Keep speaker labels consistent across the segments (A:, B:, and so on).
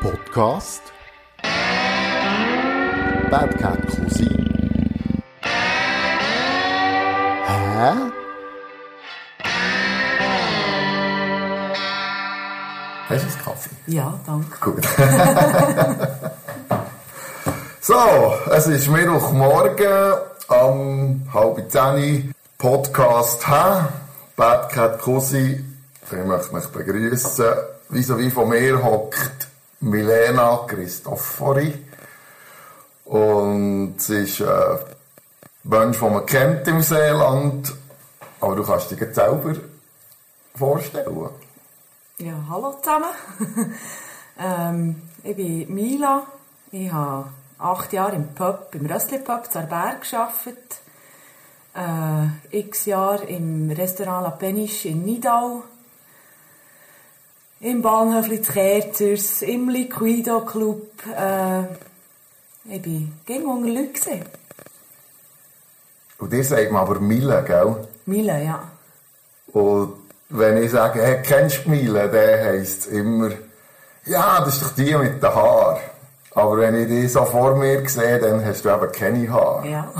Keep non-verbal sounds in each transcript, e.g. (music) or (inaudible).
A: Podcast Bad Cat Cousin Hä?
B: Hast du einen Kaffee?
C: Ja, danke.
B: Gut. (laughs) so, es ist Mittwochmorgen am halb zehn Podcast «Hä?» Bad Cat Cousin. Ich möchte mich begrüßen. Wie so wie von mir hockt Milena Christofori. Und sie ist ein Mensch, den man kennt im Seeland. Aber du kannst dich jetzt selber vorstellen.
C: Ja, hallo zusammen. (laughs) ähm, ich bin Mila. Ich habe acht Jahre im Pub, im Röstli Pub zu Berg gearbeitet. Äh, x Jahre im Restaurant La Peniche in Nidau. Im Bahnhöfli zu Kerzers, im Liquido Club. Äh, ich bin gegen unter Leute. gewesen.
B: Und dir sagt man aber Mille, gell?
C: Mila, ja.
B: Und wenn ich sage, hey, kennst du Mille, dann heisst es immer, ja, das ist doch die mit den Haaren. Aber wenn ich die so vor mir sehe, dann hast du eben keine Haare.
C: Ja. (laughs)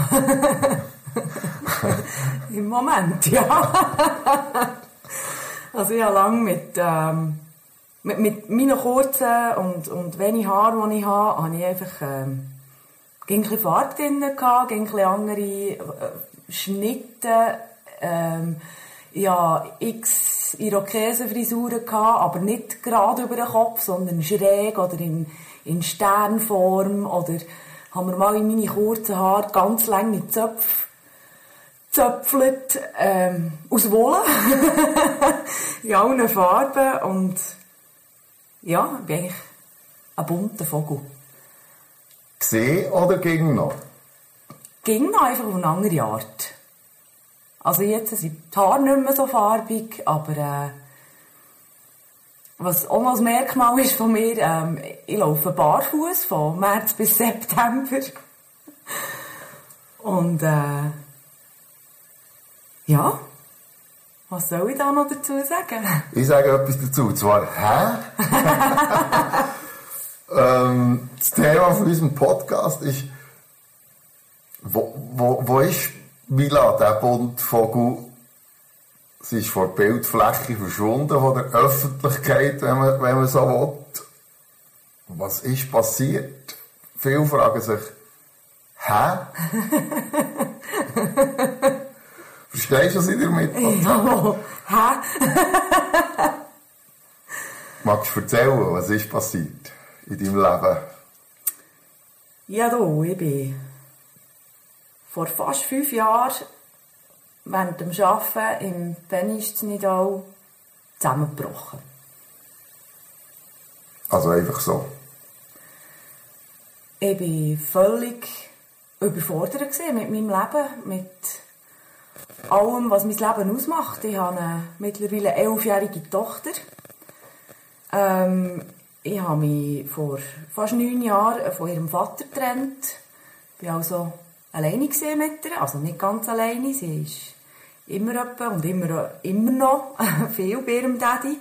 C: Im Moment, ja. (laughs) also ich habe lange mit, ähm, mit, mit meinen kurzen und, und wenig Haaren, die ich habe, habe ich einfach ähm, ein bisschen Farbe drin, gehabt, ein andere äh, Schnitte. Ähm, hatte x Irokesenfrisuren, gehabt, aber nicht gerade über den Kopf, sondern schräg oder in, in Sternform. Oder haben wir mal in meine kurzen Haare ganz lange Zöpfe zöpfelt, ähm, aus Wolle. (laughs) in allen Farben. Und ja, ich bin eigentlich ein bunter Vogel.
B: Gesehen oder ging noch?
C: Ging noch einfach auf eine andere Art. Also jetzt sind die Haare nicht mehr so farbig, aber äh, was auch noch ein Merkmal ist von mir, ähm, ich laufe barfuß von März bis September. Und äh, ja, was soll ich da noch dazu sagen? (laughs)
B: Ich sage etwas dazu, und zwar, hä? (laughs) ähm, das Thema von unserem Podcast ist, wo, wo, wo ist Mila, der Bundvogel? Sie ist vor der Bildfläche verschwunden, von der Öffentlichkeit, wenn man, wenn man so will. Was ist passiert? Viele fragen sich, hä? (laughs) Verstehst du, was ich damit
C: Ja, hä?
B: Magst du erzählen, was ist passiert in deinem Leben?
C: Ja, du, ich bin vor fast fünf Jahren während dem Arbeiten im Penisch Nidau zusammengebrochen.
B: Also einfach so.
C: Ich war völlig überfordert mit meinem Leben, mit allem, was mein Leben ausmacht. Ich habe eine mittlerweile elfjährige Tochter. Ähm, ich habe mich vor fast neun Jahren von ihrem Vater getrennt. Ich war also alleine mit ihr, also nicht ganz alleine. Sie ist immer etwa und immer, immer noch (laughs) viel bei ihrem Daddy.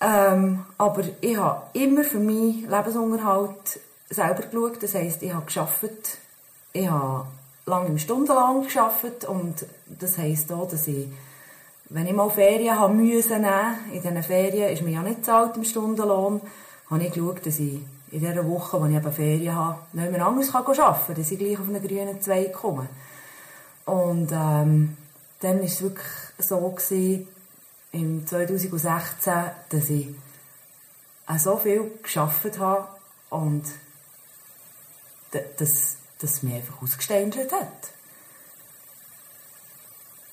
C: Ähm, aber ich habe immer für meinen Lebensunterhalt selber geschaut. Das heisst, ich habe geschafft, ich habe lange im Stundenlohn geschafft und das heisst auch, dass ich, wenn ich mal Ferien haben müssen nehmen, in diesen Ferien ist mir ja nicht zahlt im Stundenlohn, habe ich geschaut, dass ich in dieser Woche, wo ich eben Ferien habe, nicht mehr anders kann arbeiten kann, dass ich gleich auf einen grünen Zweig komme. Und ähm, dann war es wirklich so, gewesen, im 2016, dass ich auch so viel geschafft habe und d- dass das mich einfach ausgeständelt hat.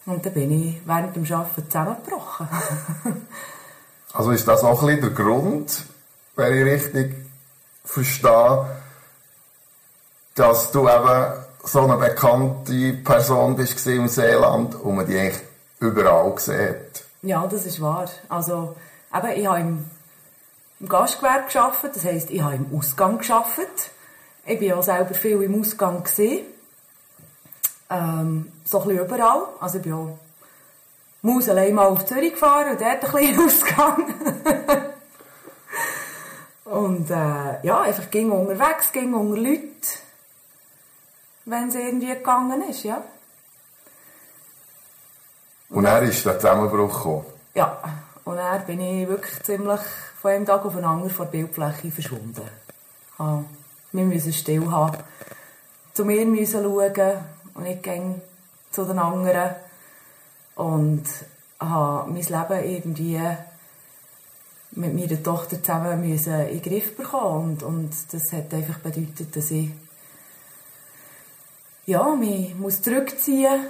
C: Und dann bin ich während dem Arbeiten zusammengebrochen. (laughs)
B: Also ist das auch ein bisschen der Grund, wenn ich richtig verstehe, dass du eben so eine bekannte Person bist im Seeland und man die eigentlich überall gesehen hat.
C: ja, das ist wahr. Also, eben, ich habe im, im Gastgewerbe gearbeitet, das heisst, ich habe im Ausgang gearbeitet. Ich war auch selber viel im Ausgang. Gewesen. Ähm, so ein bisschen überall. Also ich bin auch muss allein mal auf Zürich gefahren und dort ein bisschen Ausgang. (laughs) Und äh, ja, einfach ging unterwegs, ging unter Leute, wenn es irgendwie gegangen ist, ja.
B: Und er ist der Zusammenbruch gekommen.
C: Ja, und dann bin ich wirklich ziemlich von einem Tag auf den anderen von der Bildfläche verschwunden. Ja, wir müssen still haben, zu mir müssen schauen und nicht gehen zu den anderen. Und habe mein Leben irgendwie mit meiner Tochter zusammen müssen in den Griff bekommen. Und, und das hat einfach bedeutet, dass ich ja, mich muss zurückziehen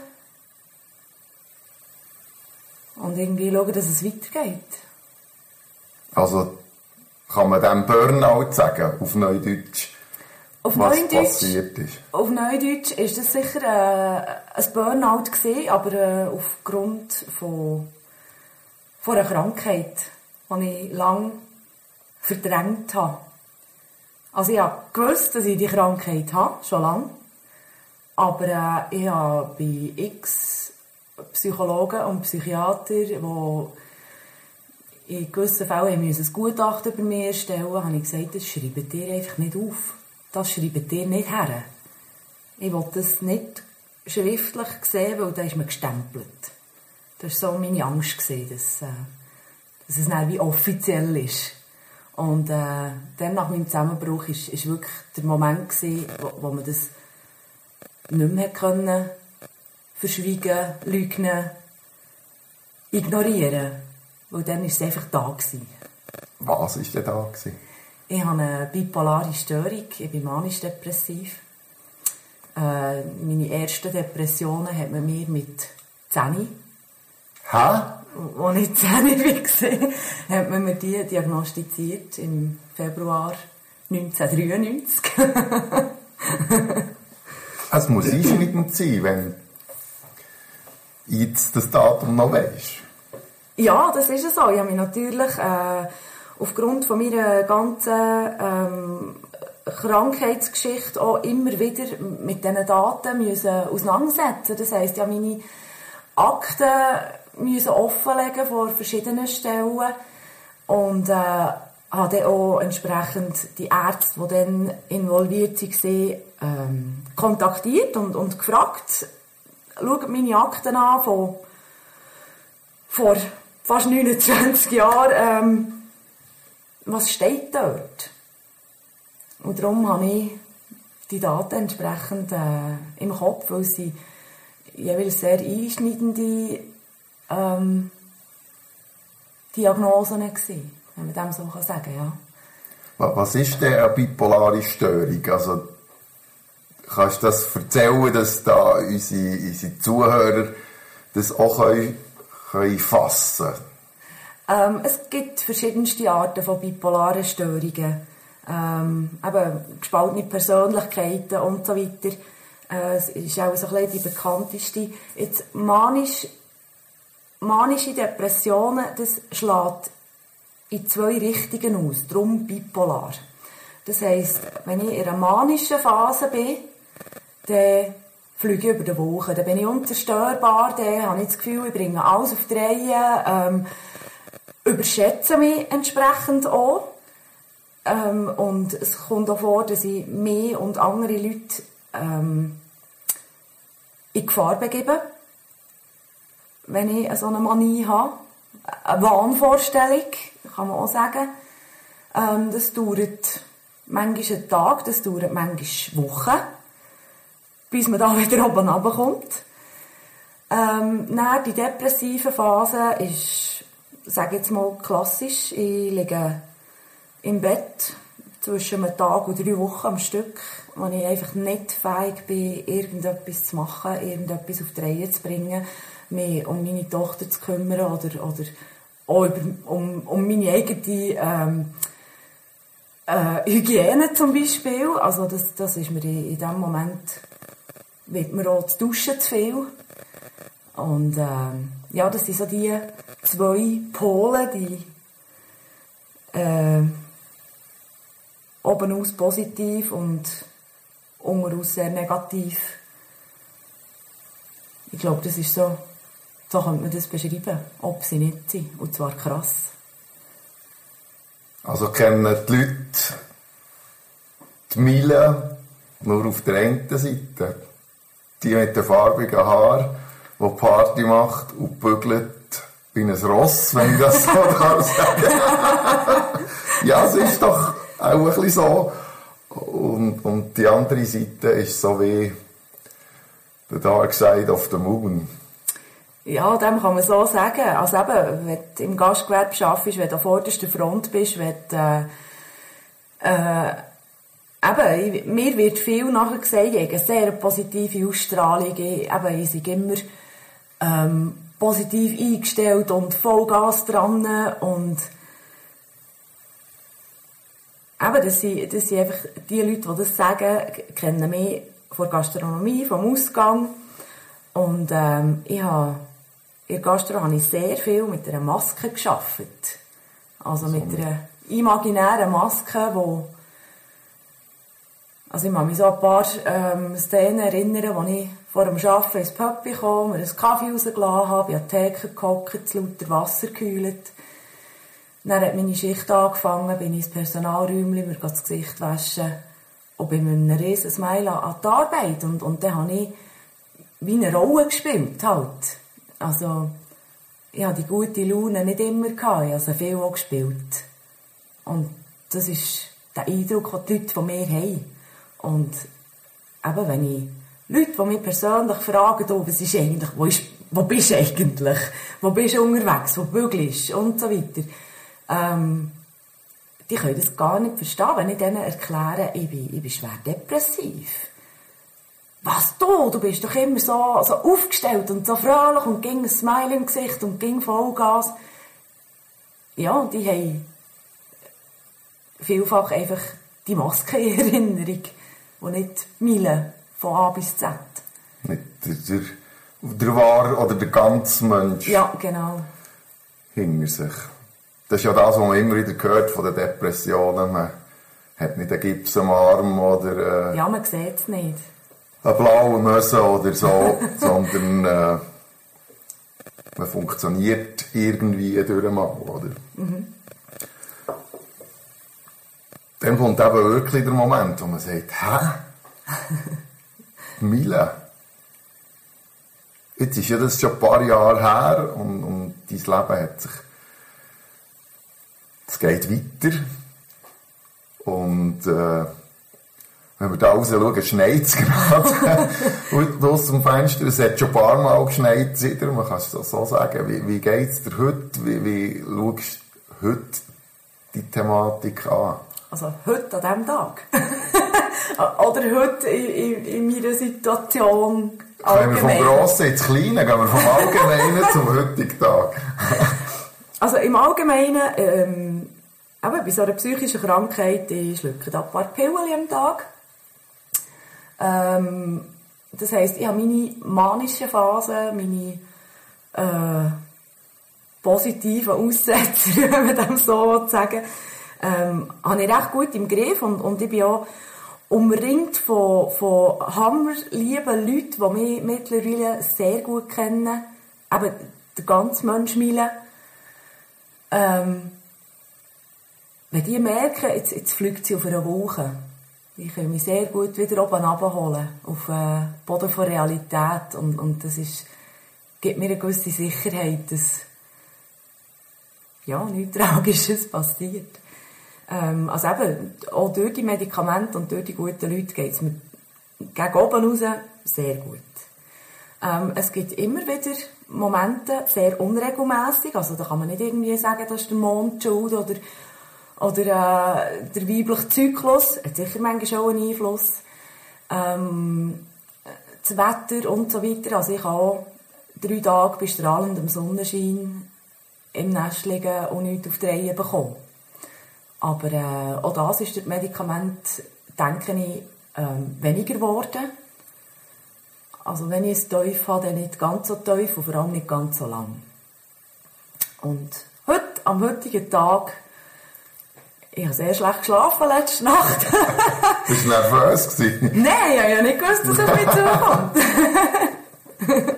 C: und irgendwie schauen, dass es weitergeht.
B: Also kann man dem Burnout sagen, auf Neudeutsch,
C: Auf Neudeutsch, auf Neudeutsch ist das sicher äh, ein Burnout gewesen, aber äh, aufgrund von, von einer Krankheit, die ich lange verdrängt habe. Also ich habe gewusst, dass ich die Krankheit habe, schon lange. Aber äh, ich habe bei x Psychologen und Psychiater, die in gewissen Fällen ein Gutachten über mich erstellen habe ich gesagt, das schreibt ihr einfach nicht auf. Das schreibt ihr nicht her. Ich wollte das nicht schriftlich sehen, weil da ist man gestempelt. Das war so meine Angst, gewesen, dass, äh, dass es dann wie offiziell ist. Und äh, dann nach meinem Zusammenbruch ist, ist wirklich der Moment gewesen, wo, wo man das nicht mehr können verschwiegen, lügen, ignorieren. Weil dann war es einfach da. Gewesen.
B: Was war denn da? Gewesen?
C: Ich habe eine bipolare Störung, ich bin manisch-depressiv. Äh, meine ersten Depressionen hat man mir mit 10,
B: Hä?
C: als ich 10 war, (laughs) hat man mir die diagnostiziert im Februar 1993.
B: Es (laughs) muss einschneidend sein, wenn jetzt das Datum noch weisst.
C: Ja, das ist es so. Ich habe mich natürlich äh, aufgrund von meiner ganzen ähm, Krankheitsgeschichte auch immer wieder mit diesen Daten müssen auseinandersetzen. Das heisst, habe meine Akten müssen offenlegen vor verschiedenen Stellen und äh, habe dann auch entsprechend die Ärzte, die dann involviert waren, ähm, kontaktiert und, und gefragt, schaut meine Akten an von vor fast 29 Jahren, ähm, was steht dort? Und darum habe ich die Daten entsprechend äh, im Kopf, weil sie jeweils sehr einschneidende ähm, Diagnosen waren, wenn man dem so kann sagen ja.
B: Wa- Was ist denn eine bipolare Störung? Also, kannst du das erzählen, dass da unsere, unsere Zuhörer das auch können, können fassen
C: Ähm, es gibt verschiedenste Arten von bipolaren Störungen. Ähm, eben gespaltene Persönlichkeiten und so weiter. Äh, es ist auch so ein bisschen die bekannteste. Jetzt manisch, manische Depressionen, das schlägt in zwei Richtungen aus. Darum bipolar. Das heisst, wenn ich in einer manischen Phase bin, dann fliege ich über die Woche. Dann bin ich unzerstörbar, dann habe ich das Gefühl, ich bringe alles auf die Reihe, ähm, überschätze mich entsprechend auch. Ähm, und es kommt auch vor, dass ich mich und andere Leute ähm, in Gefahr begebe, wenn ich so eine Manie habe. Eine Wahnvorstellung, kann man auch sagen. Ähm, das dauert manchmal einen Tag, das dauert manchmal Wochen, bis man da (laughs) wieder oben runterkommt. Ähm, die depressive Phase ist, sage jetzt mal, klassisch. Ich liege im Bett zwischen einem Tag und drei Wochen am Stück, wo ich einfach nicht fähig bin, irgendetwas zu machen, irgendetwas auf die Reihe zu bringen, mich um meine Tochter zu kümmern oder, oder auch über, um, um meine eigene ähm, äh, Hygiene zum Beispiel. Also das, das ist mir in, in dem Moment, wird mir auch zu duschen zu viel. Und ähm, ja, das sind so die zwei Pole, die äh, oben aus positiv und unten aus sehr negativ. Ich glaube, das ist so, so könnte man das beschreiben, ob sie nicht sind. Und zwar krass.
B: Also kennen die Leute die Mille nur auf der einen Seite. Die mit den farbigen Haaren, die Party macht und bügelt wie ein Ross, wenn ich das so (laughs) darf sagen. ja, es ist doch auch ein bisschen so. Und, und die andere Seite ist so wie The Dark Side of the Moon.
C: Ja, dem kann man so sagen. Also eben, wenn du im Gastgewerbe arbeitest, wenn du an vorderster Front bist, wenn du, äh, äh, eben, mir wird viel nachher gesagt, ich habe eine sehr positive Ausstrahlung, eben, ich bin immer ähm, positiv eingestellt und Vollgas dran. Und eben, das sind, das sind einfach die Leute, die das sagen, kennen mich von der Gastronomie, vom Ausgang. Und ähm, ich habe in der Gastro habe ich sehr viel mit einer Maske geschafft. Also mit einer imaginären Maske, wo also ich kann mich so an ein paar ähm, Szenen erinnern, wo ich vor dem Arbeiten ins Pöppi kam, mir einen Kaffee rausgelassen habe, an die Theke gehockt, lauter Wasser gekühlt. Dann hat meine Schicht angefangen, bin ins Personalräumchen, mir das Gesicht waschen und bin mit einem riesen Smile an die Arbeit. Und, und dann habe ich wie eine Rolle gespielt halt. Also, ich hatte die gute Laune nicht immer, gehabt, ich habe sie viel auch gespielt. Und das ist der Eindruck, den die Leute von mir haben. Und eben, wenn ich Leute, die mich persönlich fragen, oh, was ist eigentlich, wo, ist, wo bist du eigentlich? Wo bist du unterwegs? Wo bügelst du? Und so weiter. Ähm, die können das gar nicht verstehen, wenn ich denen erkläre, ich bin, ich bin schwer depressiv. Was du? Du bist doch immer so, so aufgestellt und so fröhlich und ging ein Smile im Gesicht und ging Vollgas. Ja, und die haben vielfach einfach die Maske in Erinnerung, die nicht Mille von A bis Z.
B: Nicht der, der, der wahre oder der ganze Mensch
C: Ja, genau.
B: hinter sich. Das ist ja das, was man immer wieder hört von den Depressionen. Man hat nicht einen Gips am Arm oder äh,
C: Ja, man sieht es nicht.
B: eine blaue Möse oder so, (laughs) sondern äh, man funktioniert irgendwie durch einmal, oder? Dann kommt eben wirklich der Moment, wo man sagt, hä? (laughs) Mille? Jetzt ist ja das schon ein paar Jahre her und, und dein Leben hat sich, es geht weiter und äh, wenn wir da raus schauen, schneit es (laughs) gerade. Und aus dem Fenster, es hat schon ein paar Mal geschneit, wieder. man kann es so sagen. Wie, wie geht es dir heute? Wie, wie schaust du heute die Thematik an?
C: Also heute an diesem Tag. (laughs) Oder heute in, in, in meiner Situation
B: Gehen wir vom
C: allgemein.
B: Grossen ins Kleine, gehen wir vom Allgemeinen zum heutigen Tag. (laughs)
C: Also im Allgemeinen, ähm, eben bei so einer psychischen Krankheit, ich schlucke da ein paar Pillen am Tag. Ähm, das heisst, ich habe meine manischen Phasen, meine äh, positiven Aussetzer, (laughs) wenn man dem so sagen ähm, habe ich recht gut im Griff und, und ich bin auch umringt von, von hammerlieben Leuten, die mich mittlerweile sehr gut kennen. Eben der ganze Mensch Mille. Ähm, wenn die merken, jetzt, jetzt fliegt sie auf einer Wolke, die können mich sehr gut wieder oben abholen, auf den Boden der Realität. Und, und das ist, gibt mir eine gewisse Sicherheit, dass ja, nichts Tragisches passiert. Ähm, also eben, auch durch die Medikamente und durch die guten Leute geht es mir gegen oben raus sehr gut. Ähm, es gibt immer wieder Momente, sehr unregelmäßig, also da kann man nicht irgendwie sagen, das ist der Mond schuld oder, oder äh, der weibliche Zyklus, hat sicher manchmal auch einen Einfluss. Ähm, das Wetter und so weiter, also ich habe auch drei Tage bei strahlendem Sonnenschein im Nest liegen und nichts auf die Reihe bekommen. Aber äh, auch das ist durch die Medikamente, denke ich, ähm, weniger geworden. Also wenn ich es tief habe, dann nicht ganz so tief und vor allem nicht ganz so lang. Und heute, am heutigen Tag, ich habe sehr schlecht geschlafen letzte Nacht. (laughs)
B: Bist du nervös gewesen? (laughs)
C: Nein, ich habe ja nicht gewusst, dass es mit zukommt. (laughs)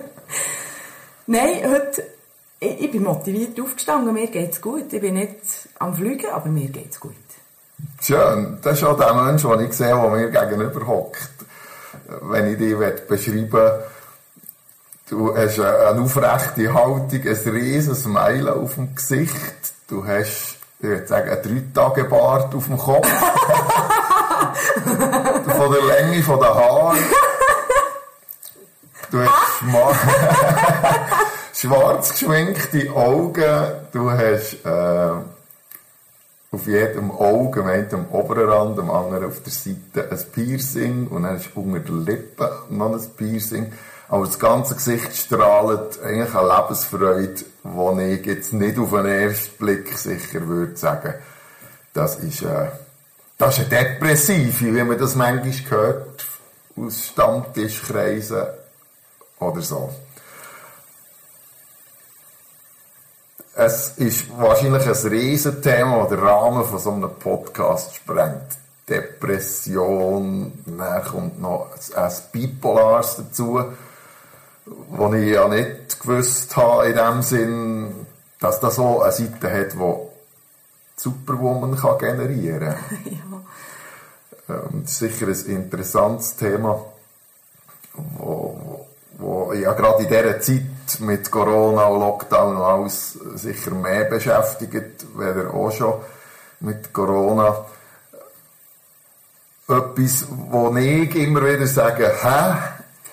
C: Nein, heute ich, ich bin motiviert aufgestanden, mir geht's gut. Ich bin nicht am Fliegen, aber mir geht's gut.
B: Schön. Das ist auch der Mensch, den ich sehe, der mir gegenüber hockt. Wenn ich dich beschreiben will, du hast eine aufrechte Haltung, ein riesiges Smile auf dem Gesicht, du hast, ich würde sagen, einen Drei-Tage-Bart auf dem Kopf. (laughs) von der Länge der Haare. Du hast schma- schwarz geschminkte Augen, du hast äh, auf jedem Auge, am einen am oberen Rand, am anderen auf der Seite ein Piercing und dann ist unter der Lippe noch ein Piercing. Aber das ganze Gesicht strahlt eigentlich eine Lebensfreude, die ich jetzt nicht auf den ersten Blick sicher würde sagen. Das ist, äh, das ist eine Depressive, wie man das manchmal hört, aus Stammtischkreisen oder so. Es ist wahrscheinlich ein Riesenthema, das den Rahmen von so einem Podcast sprengt. Depression, dann kommt noch ein Bipolars dazu, wo ich ja nicht gewusst habe in dem Sinn, dass das so eine Seite hat, die Superwoman kann generieren kann. Ähm, Das ist sicher ein interessantes Thema, wo, wo, wo ja gerade in dieser Zeit mit Corona und Lockdown und alles sicher mehr beschäftigt, weder auch schon mit Corona. Etwas, wo ich immer wieder sage, hä,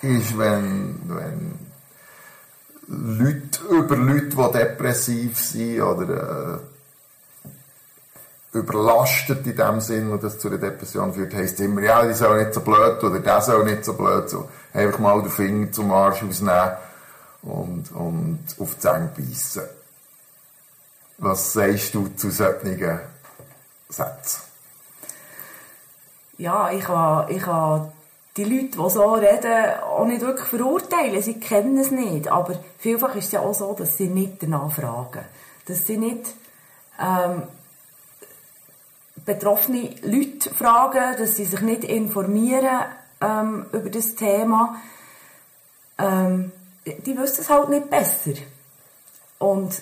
B: ist, wenn, wenn Leute über Leute, die depressiv sind oder äh, überlastet in dem Sinn und das zu einer Depression führt, heisst immer, ja, die soll nicht so blöd oder der soll nicht so blöd, so einfach mal den Finger zum Arsch ausnehmen und, und auf die Zähne beißen. Was sagst du zu solchen Sätzen?
C: Ja, ich kann, ich kann die Leute, die so reden, auch nicht wirklich verurteilen. Sie kennen es nicht. Aber vielfach ist es ja auch so, dass sie nicht danach fragen. Dass sie nicht ähm, betroffene Leute fragen, dass sie sich nicht informieren ähm, über das Thema. Ähm, die wissen es halt nicht besser. Und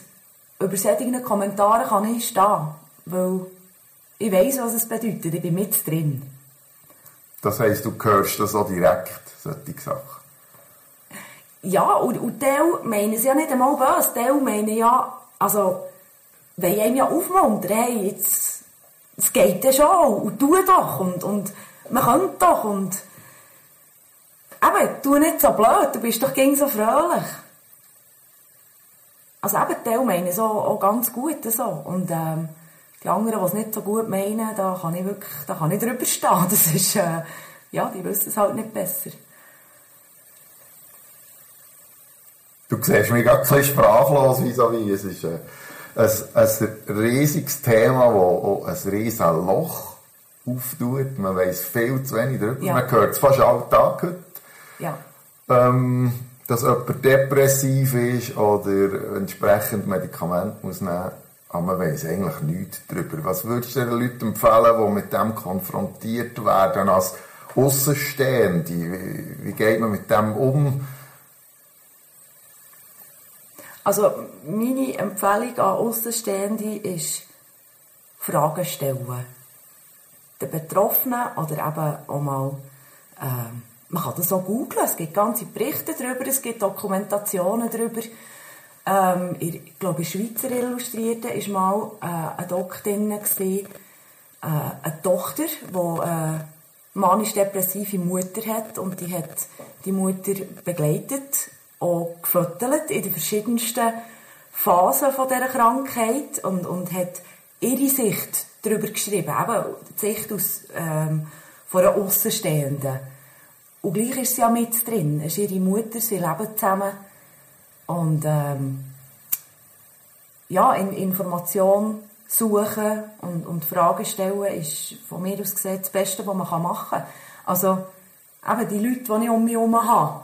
C: über solche Kommentare kann ich stehen, weil ich weiß, was es bedeutet. Ich bin mit drin.
B: Das heisst, du hörst das auch direkt, solche Sachen.
C: Ja, und, und Teil meinen es ja nicht einmal böse. Teil meinen ja, also, wollen einem ja aufmuntern, hey, jetzt, es geht ja schon, und tu doch, und, und, man könnte doch, und, eben, tu nicht so blöd, du bist doch gegen so fröhlich. Also eben, Teil meinen es auch, ganz gut, so. Und, ähm, die anderen, die es nicht so gut meinen, da kann ich wirklich, da kann ich drüber stehen. (laughs) Das ist, äh, ja, die wissen es halt nicht besser.
B: Du siehst mich gerade ein bisschen sprachlos vis-à-vis. Es ist äh, ein, ein riesiges Thema, das auch ein riesiges Loch auftut. Man weiss viel zu wenig darüber.
C: Ja.
B: Man hört es fast alltag heute.
C: Ja.
B: Ähm, dass jemand depressiv ist oder entsprechend Medikamente muss nehmen aber man weiss eigentlich nichts darüber. Was würdest du den Leuten empfehlen, die mit dem konfrontiert werden als Außenstehende? Wie, wie geht man mit dem um?
C: Also meine Empfehlung an Außenstehende ist, Fragen stellen. Den Betroffenen oder eben auch mal, ähm, man kann das auch googlen, es gibt ganze Berichte darüber, es gibt Dokumentationen darüber. Ähm, ich glaube, in Schweizer Illustrierten war mal äh, ein Doc drin, gewesen, äh, eine Tochter, die äh, manisch-depressive Mutter hat und die hat die Mutter begleitet, auch gefüttert in den verschiedensten Phasen von dieser Krankheit und, und hat ihre Sicht darüber geschrieben, eben die Sicht aus, ähm, von einer Außenstehenden. Und gleich ist sie ja mit drin, es ist ihre Mutter, sie leben zusammen und ähm, ja, in Information suchen und, und Fragen stellen ist von mir aus gesehen das Beste, was man machen kann. Also eben die Leute, die ich um mich herum habe,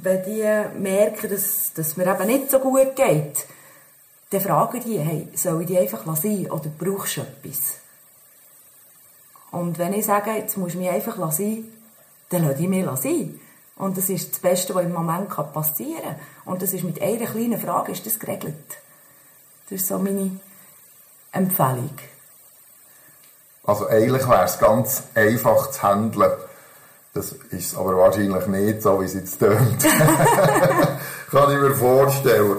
C: wenn die merken, dass, dass mir eben nicht so gut geht, dann fragen die, hey, soll ich die einfach sein oder brauchst du etwas? Und wenn ich sage, jetzt musst du mich einfach sein, dann lasse ich mich sein. Und das ist das Beste, was im Moment passieren kann. Und das ist mit einer kleinen Frage ist das geregelt. Das ist so meine Empfehlung.
B: Also eigentlich wäre es ganz einfach zu handeln. Das ist aber wahrscheinlich nicht so, wie es jetzt tönt. (laughs) Kann ich mir vorstellen.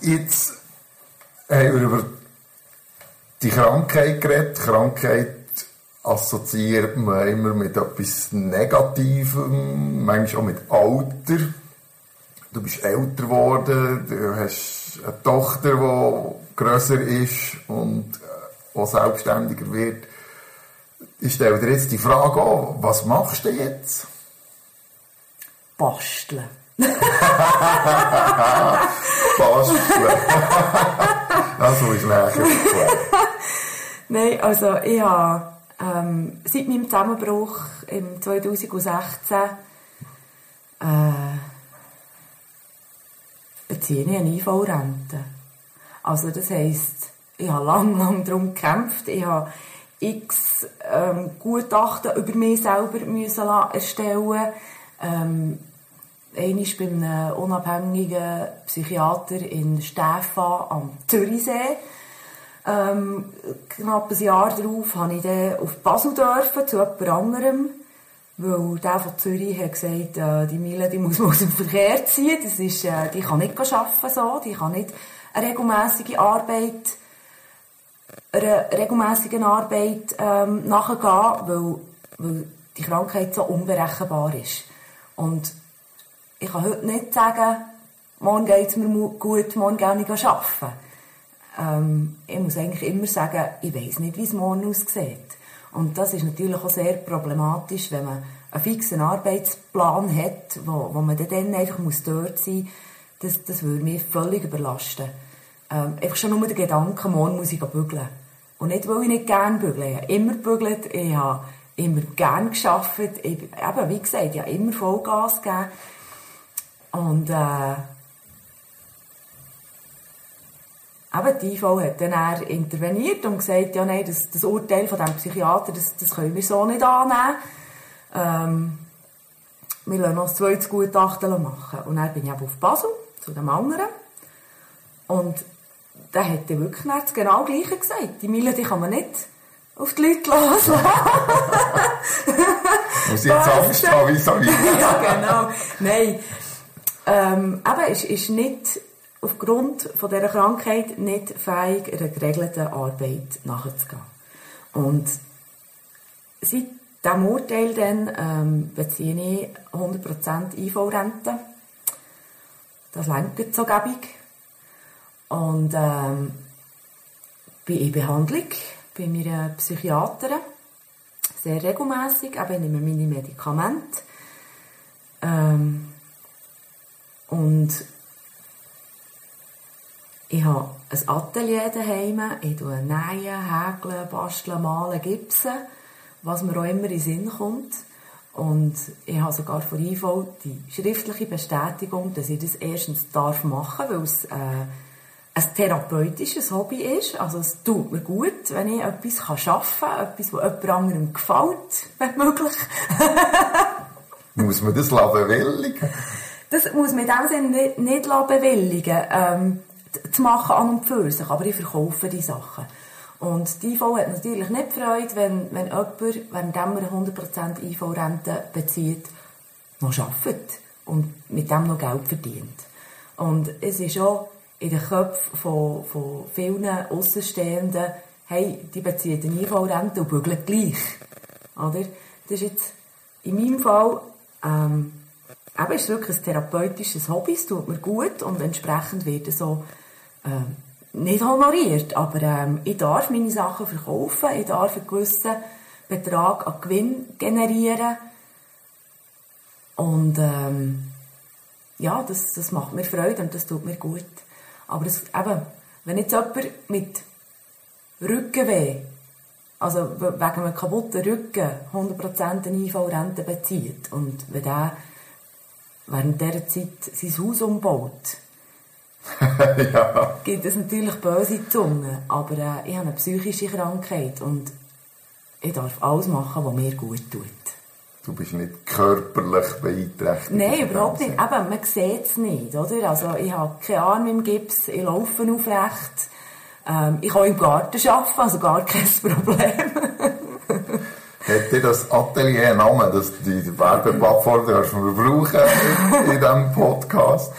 B: Jetzt haben wir über die Krankheit geredet. Krankheit assoziiert man immer mit etwas Negativem, manchmal auch mit Alter. Du bist älter geworden, du hast eine Tochter, die grösser ist und äh, auch selbstständiger wird. Ich stelle dir jetzt die Frage an, was machst du jetzt?
C: Basteln. (laughs)
B: Basteln. (laughs) das nachher erklären.
C: Nein, also ich habe ähm, seit meinem Zusammenbruch im 2016 äh, beziehe ich eine IV-Rente. Also das heisst, ich habe lang, lang darum gekämpft. Ich habe x ähm, Gutachten über mich selber müssen erstellen ähm, Einmal bei einem unabhängigen Psychiater in Stefan am Zürichsee. Ähm, knapp ein Jahr darauf habe ich dann auf Basel dürfen, zu jemand anderem. Weil der von Zürich hat gesagt, äh, die Mille, die muss man aus dem Verkehr ziehen. Das ist, äh, die kann nicht arbeiten so. Die kann nicht eine regelmäßige Arbeit, einer Arbeit, ähm, nachgehen, weil, weil die Krankheit so unberechenbar ist. Und ich kann heute nicht sagen, morgen geht es mir gut, morgen gehe ich arbeiten. Ähm, ich muss eigentlich immer sagen, ich weiß nicht, wie es morgen aussieht. Und das ist natürlich auch sehr problematisch, wenn man einen fixen Arbeitsplan hat, wo, wo man dann einfach muss dort sein muss. Das, das würde mich völlig überlasten. Ähm, einfach schon nur der Gedanke, morgen muss ich bügeln. Und nicht, weil ich nicht gerne bügle. Ich habe immer gebügelt, ich habe immer gerne gearbeitet. Ich, eben, wie gesagt, ich habe immer Vollgas gegeben. Und äh, eben, die IV hat dann interveniert und gesagt, ja nein, das, das Urteil von dem Psychiater, das, das können wir so nicht annehmen. Ähm, wir lassen noch ein zweites Gutachten machen. Und dann bin ich eben auf Basel, zu dem anderen. Und der hat dann wirklich das genau Gleiche gesagt. Die Mille, die kann man nicht auf die Leute lassen. (laughs)
B: Muss ich jetzt Angst haben, wieso? (laughs)
C: ja, genau. Nein. Ähm, aber es ist nicht aufgrund von dieser Krankheit nicht fähig, einer geregelten Arbeit nachzugehen. Und seit diesem Urteil dann, ähm, beziehe ich 100% IV-Rente. Das lenkt so gäbig. Und ähm, bin in Behandlung bei meiner Psychiaterin. Sehr regelmäßig, aber ich nehme meine Medikamente. Ähm, und ich habe ein Atelier daheim. Ich tue nähen, häkeln, basteln, malen, gipsen, was mir auch immer in den Sinn kommt. Und ich habe sogar von IV die schriftliche Bestätigung, dass ich das erstens darf machen, weil es äh, ein therapeutisches Hobby ist. Also es tut mir gut, wenn ich etwas arbeiten kann, etwas, das jemand anderem gefällt, wenn möglich. (laughs)
B: muss man das bewilligen?
C: Das muss man in dem Sinne nicht, nicht bewilligen. Ähm, zu machen an und für sich, aber ich verkaufe die Sachen. Und die IV hat natürlich nicht Freude, wenn, wenn jemand, während er 100% IV-Rente bezieht, noch arbeitet und mit dem noch Geld verdient. Und es ist auch in den Köpfen von, von vielen Außenstehenden, hey, die beziehen eine IV-Rente und bügeln gleich. Oder? Das ist jetzt in meinem Fall, ähm, eben ist wirklich ein therapeutisches Hobby, es tut mir gut und entsprechend wird es so ähm, nicht honoriert, aber ähm, ich darf meine Sachen verkaufen, ich darf einen gewissen Betrag an Gewinn generieren und ähm, ja, das, das macht mir Freude und das tut mir gut. Aber das, eben, wenn jetzt jemand mit Rückenweh, also wegen einem kaputten Rücken 100% eine IV-Rente bezieht und wenn der während dieser Zeit sein Haus umbaut, (laughs) ja. gibt es natürlich böse Zungen, aber äh, ich habe eine psychische Krankheit und ich darf alles machen, was mir gut tut.
B: du bist nicht körperlich beeinträchtigt.
C: Nein, überhaupt nicht. Eben, man sieht es nicht, oder? Also, ich habe keine Arme im Gips, ich laufe aufrecht, ähm, ich kann im Garten arbeiten, also gar kein (laughs) Problem.
B: Dir das Atelier einen Namen, dass die Werbeplattform dürfen wir brauchen in, in diesem Podcast?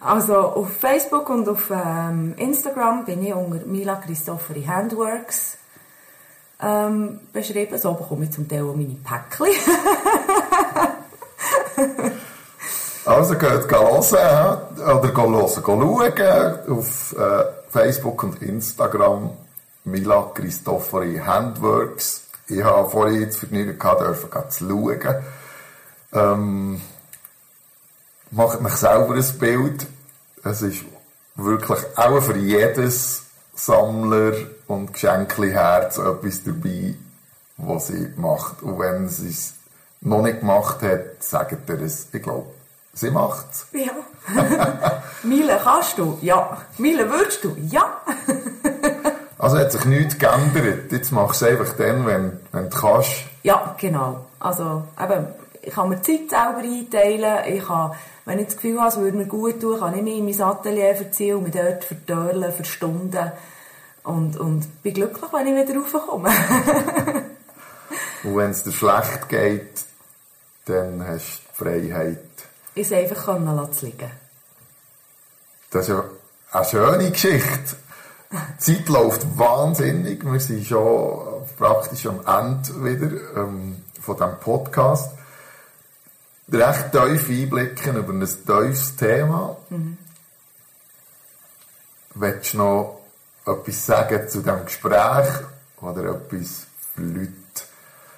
C: Also auf Facebook und auf ähm, Instagram bin ich unter Mila Christofferi Handworks ähm, beschrieben. So bekomme ich zum Teil auch meine Päckchen. (laughs)
B: also geht hören oder hören, schauen auf äh, Facebook und Instagram Mila Christofferi Handworks. Ich habe vorhin das Vergnügen gehabt, dürfen zu schauen. Ähm, macht mich selber ein Bild. Es ist wirklich auch für jedes Sammler und Geschenkli-Herz etwas dabei, was sie macht. Und wenn sie es noch nicht gemacht hat, sagt er es. Ich glaube, sie macht es.
C: Ja. (laughs) Miele, kannst du? Ja. Miele, würdest du? Ja. (laughs)
B: also hat sich nichts geändert. Jetzt machst du es einfach dann, wenn, wenn du kannst.
C: Ja, genau. Also, eben, ich kann mir die Zeit selber einteilen. Ich kann, wenn ich das Gefühl habe, es würde mir gut tun, kann ich mich in mein Atelier verziehen und mich dort verdörlen für Stunden. Und, und bin glücklich, wenn ich wieder raufkomme. (laughs)
B: und wenn es dir schlecht geht, dann hast du die Freiheit.
C: Ich einfach können zu liegen.
B: Das ist ja eine schöne Geschichte. Die (laughs) Zeit läuft wahnsinnig. Wir sind schon praktisch am Ende wieder ähm, von diesem Podcast recht tief einblicken über ein tiefes Thema. Mhm. Willst du noch etwas sagen zu diesem Gespräch oder etwas für Leute,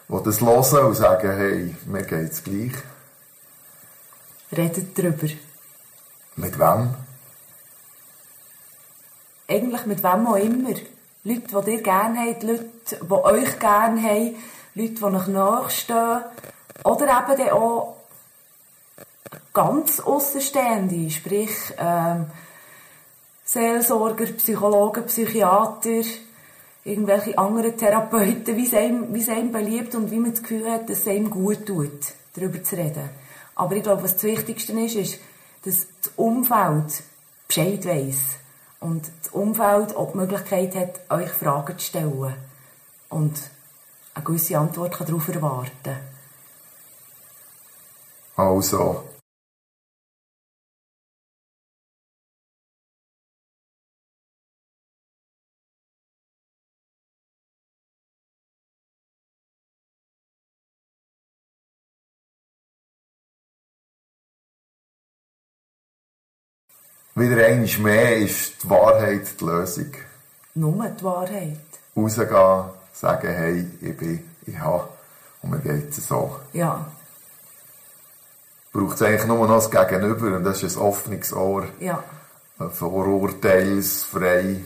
B: die das hören und sagen, hey, mir geht es gleich?
C: Redet darüber.
B: Mit wem?
C: Eigentlich mit wem auch immer. Leute, die dir gerne haben, Leute, die euch gerne haben, Leute, die euch nachstehen. Oder eben auch ganz Außenstehende, sprich ähm, Seelsorger, Psychologen, Psychiater, irgendwelche anderen Therapeuten, wie es einem, wie es einem beliebt und wie man das Gefühl hat, dass es einem gut tut, darüber zu reden. Aber ich glaube, was das Wichtigste ist, ist, dass das Umfeld Bescheid weiss und das Umfeld auch die Möglichkeit hat, euch Fragen zu stellen und eine gewisse Antwort darauf erwarten
B: Also, Wieder einmal mehr ist die Wahrheit die Lösung.
C: Nur die Wahrheit.
B: Rausgehen, sagen, hey, ich bin, ich habe, und mir geht es so.
C: Ja.
B: Braucht es eigentlich nur noch das Gegenüber, und das ist ein offenes Ohr.
C: Ja.
B: Vorurteilsfrei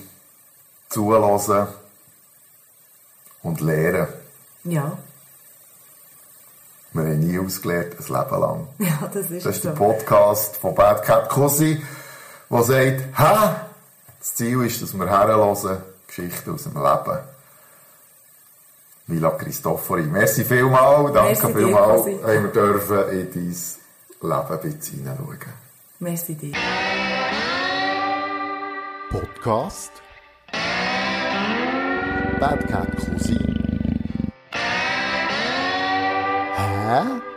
B: zulassen und lernen.
C: Ja.
B: Wir haben nie ausgelernt, ein Leben lang.
C: Ja, das ist
B: Das ist
C: so.
B: der Podcast von Bad Cat Cousin der sagt, hä? Das Ziel ist, dass wir herhören, Geschichten aus dem Leben. Mila Christoffori, merci vielmal, danke
C: Merci
B: vielmal, haben wir dürfen in dein Leben ein bisschen hineinschauen.
C: Merci dir.
A: Podcast Bad Cat Cousin. Hä?